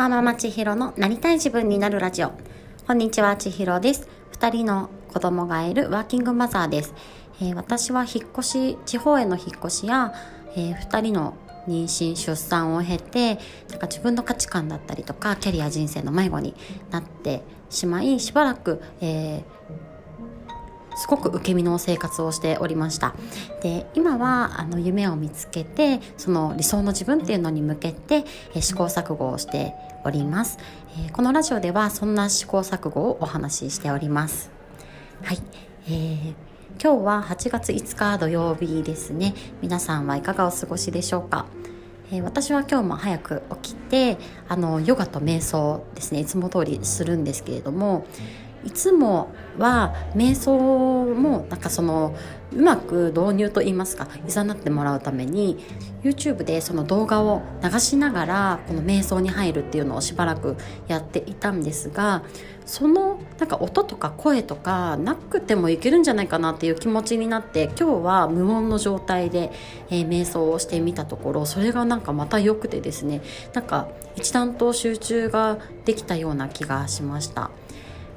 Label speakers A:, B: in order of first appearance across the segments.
A: ワーママ千尋のなりたい自分になるラジオ。こんにちは、千尋です。二人の子供がいるワーキングマザーです。えー、私は引っ越し、地方への引っ越しや、えー、二人の妊娠出産を経てなんか自分の価値観だったりとかキャリア人生の迷子になってしまいしばらく、えーすごく受け身の生活をしておりました。で今はあの夢を見つけてその理想の自分っていうのに向けて、え試行錯誤をしております、えー、このラジオではそんな試行錯誤をお話ししております。はい、えー今日は8月5日土曜日ですね。皆さんはいかがお過ごしでしょうか？え、私は今日も早く起きてあのヨガと瞑想ですね。いつも通りするんですけれどもいつもは瞑想もなんかそのうまく導入といいますかいざなってもらうために YouTube でその動画を流しながらこの瞑想に入るっていうのをしばらくやっていたんですがそのなんか音とか声とかなくてもいけるんじゃないかなっていう気持ちになって今日は無音の状態で、えー、瞑想をしてみたところそれがなんかまた良くてですねなんか一段と集中ができたような気がしました。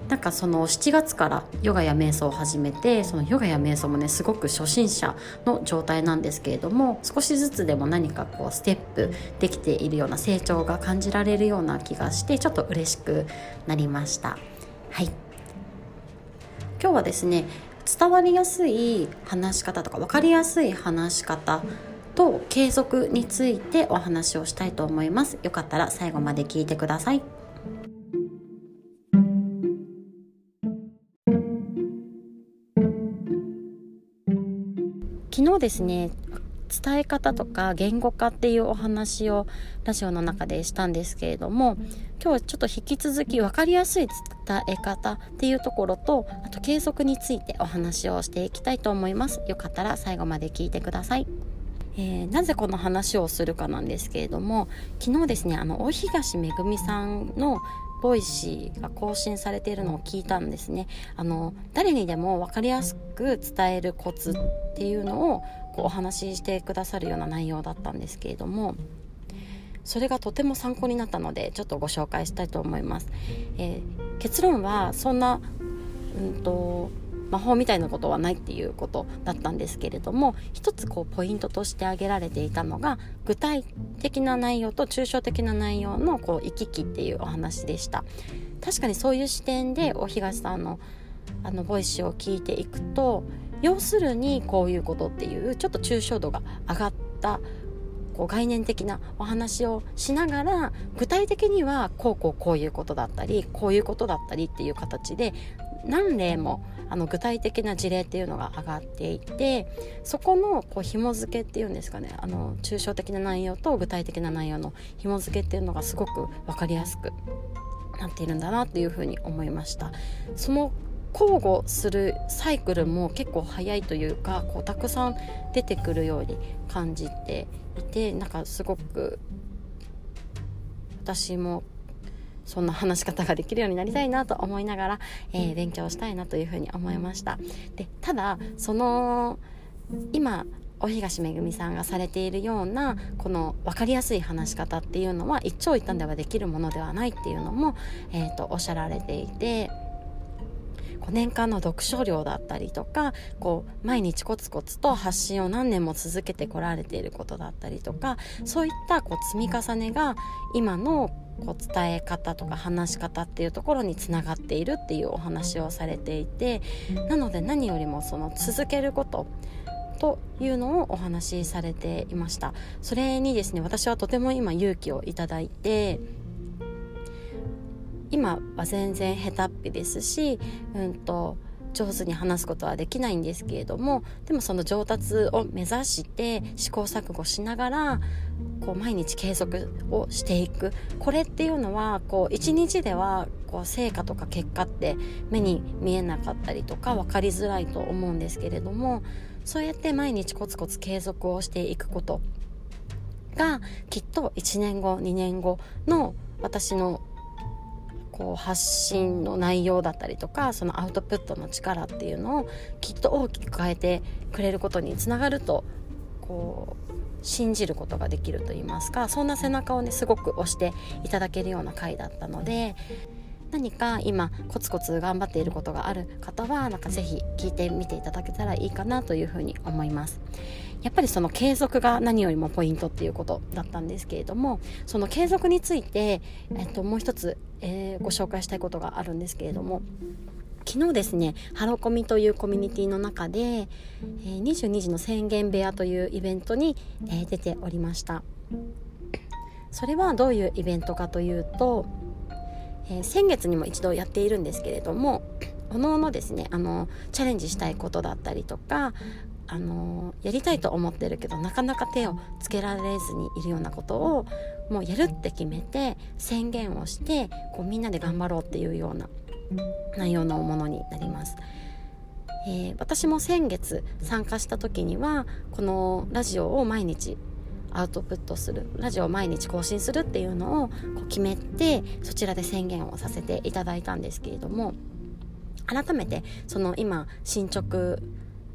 A: なんかその7月からヨガや瞑想を始めてそのヨガや瞑想もねすごく初心者の状態なんですけれども少しずつでも何かこうステップできているような成長が感じられるような気がしてちょっと嬉しくなりました。はい。今日はですね伝わりやすい話し方とか分かりやすい話し方と継続についてお話をしたいと思います。よかったら最後まで聞いてください。昨日ですね。伝え方とか言語化っていうお話をラジオの中でしたんですけれども今日はちょっと引き続き分かりやすい伝え方っていうところとあと継続についてお話をしていきたいと思います。よかったら最後まで聞いてください。えー、なぜこの話をするかなんですけれども昨日ですねあの大東めぐみさんの Voicy が更新されているのを聞いたんですね。あの誰にでも分かりやすく伝えるコツっていうのをこうお話ししてくださるような内容だったんですけれどもそれがとても参考になったのでちょっとご紹介したいと思います、えー、結論はそんなうんと魔法みたいなことはないっていうことだったんですけれども一つこうポイントとして挙げられていたのが具体的な内容と抽象的な内容のこう行き来っていうお話でした。確かにそういう視点で大東さんのあのボイスを聞いていくと要するにこういうことっていうちょっと抽象度が上がったこう概念的なお話をしながら具体的にはこうこうこういうことだったりこういうことだったりっていう形で何例もあの具体的な事例っていうのが上がっていてそこのこう紐付けっていうんですかねあの抽象的な内容と具体的な内容の紐付けっていうのがすごく分かりやすくなっているんだなっていうふうに思いました。その交互するサイクルも結構早いというかこうたくさん出てくるように感じていてなんかすごく私もそんな話し方ができるようになりたいなと思いながら、えー、勉強したいなというふうに思いました。でただその今お東めぐみさんがされているようなこの分かりやすい話し方っていうのは一長一短ではできるものではないっていうのも、えーとおっしゃられていて年間の読書量だったりとかこう毎日コツコツと発信を何年も続けてこられていることだったりとかそういったこう積み重ねが今のこう伝え方とか話し方っていうところにつながっているっていうお話をされていてなので何よりもその続けることというのをお話しされていました。それにですね私はとても今勇気をいただいて今は全然下手っぴですし、うんと、上手に話すことはできないんですけれどもでもその上達を目指して試行錯誤しながらこう毎日継続をしていく。これっていうのはこう一日ではこう成果とか結果って目に見えなかったりとか分かりづらいと思うんですけれどもそうやって毎日コツコツ継続をしていくことがきっと1年後2年後の私のこう発信の内容だったりとかそのアウトプットの力っていうのをきっと大きく変えてくれることにつながるとこう信じることができると言いますかそんな背中をねすごく押していただけるような回だったので何か今コツコツ頑張っていることがある方はなんかぜひ聞いてみていただけたらいいかなというふうに思います。やっぱりその継続が何よりもポイントっていうことだったんですけれどもその継続について、えっと、もう一つ、えー、ご紹介したいことがあるんですけれども昨日ですねハロコミというコミュニティの中で、えー、22時の宣言部屋というイベントに、えー、出ておりました。それはどういうイベントかというとえー、先月にも一度やっているんですけれどもおのおのですねあのチャレンジしたいことだったりとかあのやりたいと思ってるけどなかなか手をつけられずにいるようなことをもうやるって決めて宣言をしてこうみんなで頑張ろうっていうような内容のものになります。えー、私も先月参加した時にはこのラジオを毎日アウトプットするラジオを毎日更新するっていうのをこう決めてそちらで宣言をさせていただいたんですけれども改めてその今進捗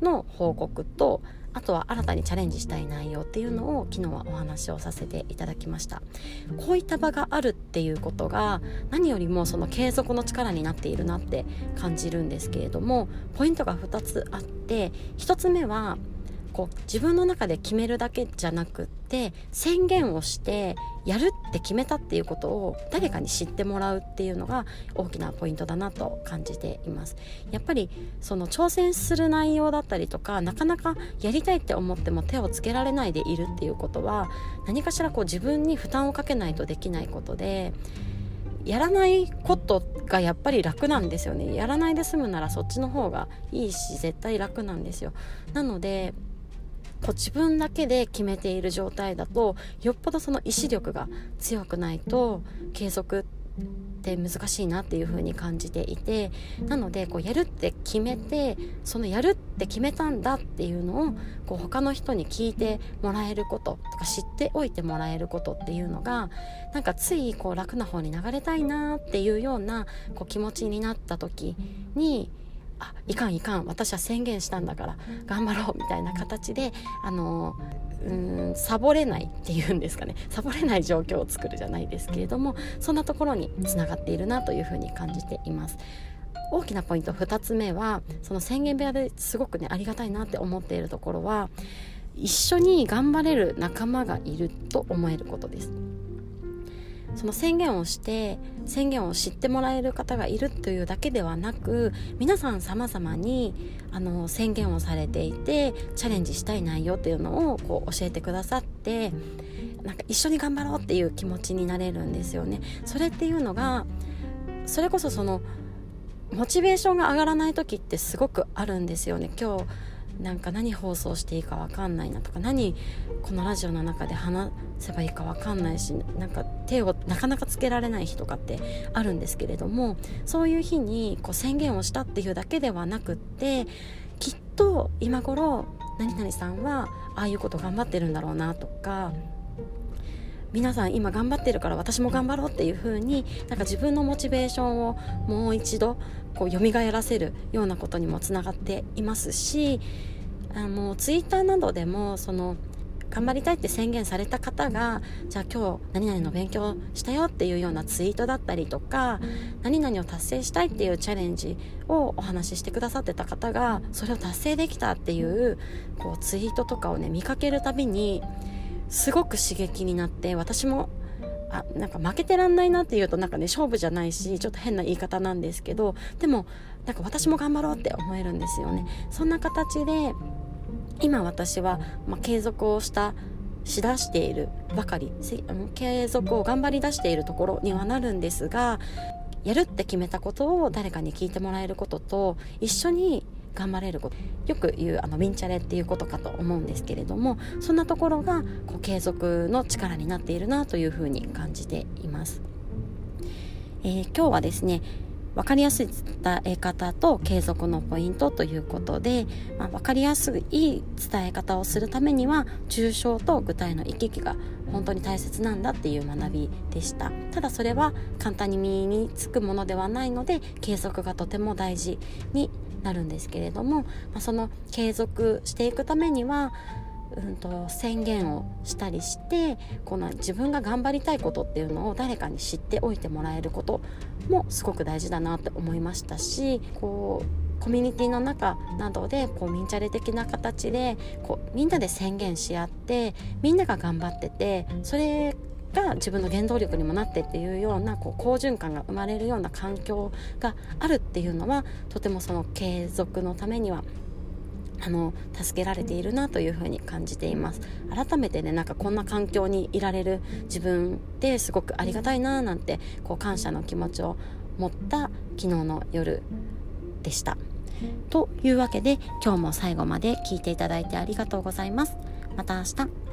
A: の報告とあとは新たにチャレンジしたい内容っていうのを昨日はお話をさせていただきました。こういった場があるっていうことが何よりもその継続の力になっているなって感じるんですけれどもポイントが2つあって1つ目はこう自分の中で決めるだけじゃなくって宣言をしてやるって決めたっていうことを誰かに知ってもらうっていうのが大きなポイントだなと感じています。やっぱりその挑戦する内容だったりとかなかなかやりたいって思っても手をつけられないでいるっていうことは何かしらこう自分に負担をかけないとできないことでやらないことがやっぱり楽なんですよね。やらないで済むならそっちの方がいいし絶対楽なんですよ。なのでこう自分だけで決めている状態だとよっぽどその意志力が強くないと継続って難しいなっていう風に感じていてなのでこうやるって決めてそのやるって決めたんだっていうのをこう他の人に聞いてもらえることとか知っておいてもらえることっていうのがなんかついこう楽な方に流れたいなっていうようなこう気持ちになった時にあいかんいかん私は宣言したんだから頑張ろうみたいな形であのうんサボれないっていうんですかねサボれない状況を作るじゃないですけれどもそんなところにつながっているなというふうに感じています。大きなポイント2つ目はその宣言部屋ですごくねありがたいなって思っているところは一緒に頑張れる仲間がいると思えることです。その宣言をして宣言を知ってもらえる方がいるというだけではなく皆さん様々にあの宣言をされていてチャレンジしたい内容っていうのをこう教えてくださってなんか一緒に頑張ろうっていう気持ちになれるんですよね。それっていうのがそれこそそのモチベーションが上がらない時ってすごくあるんですよね。今日なんか何放送していいか分かんないなとか何このラジオの中で話せばいいか分かんないしなんか手をなかなかつけられない日とかってあるんですけれどもそういう日にこう宣言をしたっていうだけではなくってきっと今頃何々さんはああいうこと頑張ってるんだろうなとか皆さん今頑張ってるから私も頑張ろうっていう風になんか自分のモチベーションをもう一度こう蘇らせるようなことにもつながっていますしあのツイッターなどでもその頑張りたいって宣言された方がじゃあ今日何々の勉強したよっていうようなツイートだったりとか何々を達成したいっていうチャレンジをお話ししてくださってた方がそれを達成できたっていうこうツイートとかをね見かけるたびにすごく刺激になって私もあなんか負けてらんないなっていうとなんかね勝負じゃないしちょっと変な言い方なんですけどでもなんか私も頑張ろうって思えるんですよね。そんな形で今私は、まあ、継続をしたしだしているばかり継続を頑張り出しているところにはなるんですがやるって決めたことを誰かに聞いてもらえることと一緒に頑張れることよく言うあのウィンチャレっていうことかと思うんですけれどもそんなところがこう継続の力になっているなというふうに感じています。えー、今日はですね分かりやすい伝え方と継続のポイントということで、まあ、分かりやすい伝え方をするためには抽象と具体の行き来が本当に大切なんだっていう学びでした。ただそれは簡単に身につくものではないので継続がとても大事になるんですけれども、まあ、その継続していくためにはうんと、宣言をしたりしてこの自分が頑張りたいことっていうのを誰かに知っておいてもらえることもすごく大事だなって思いましたしこうコミュニティの中などでこうミンチャレ的な形でこうみんなで宣言し合ってみんなが頑張っててそれが自分の原動力にもなってっていうようなこう好循環が生まれるような環境があるっていうのはとてもその継続のためにはあの助けられているなというふに感じています。改めてねなんかこんな環境にいられる自分ってすごくありがたいななんてこう感謝の気持ちを持った昨日の夜でした。というわけで今日も最後まで聞いていただいてありがとうございます。また明日。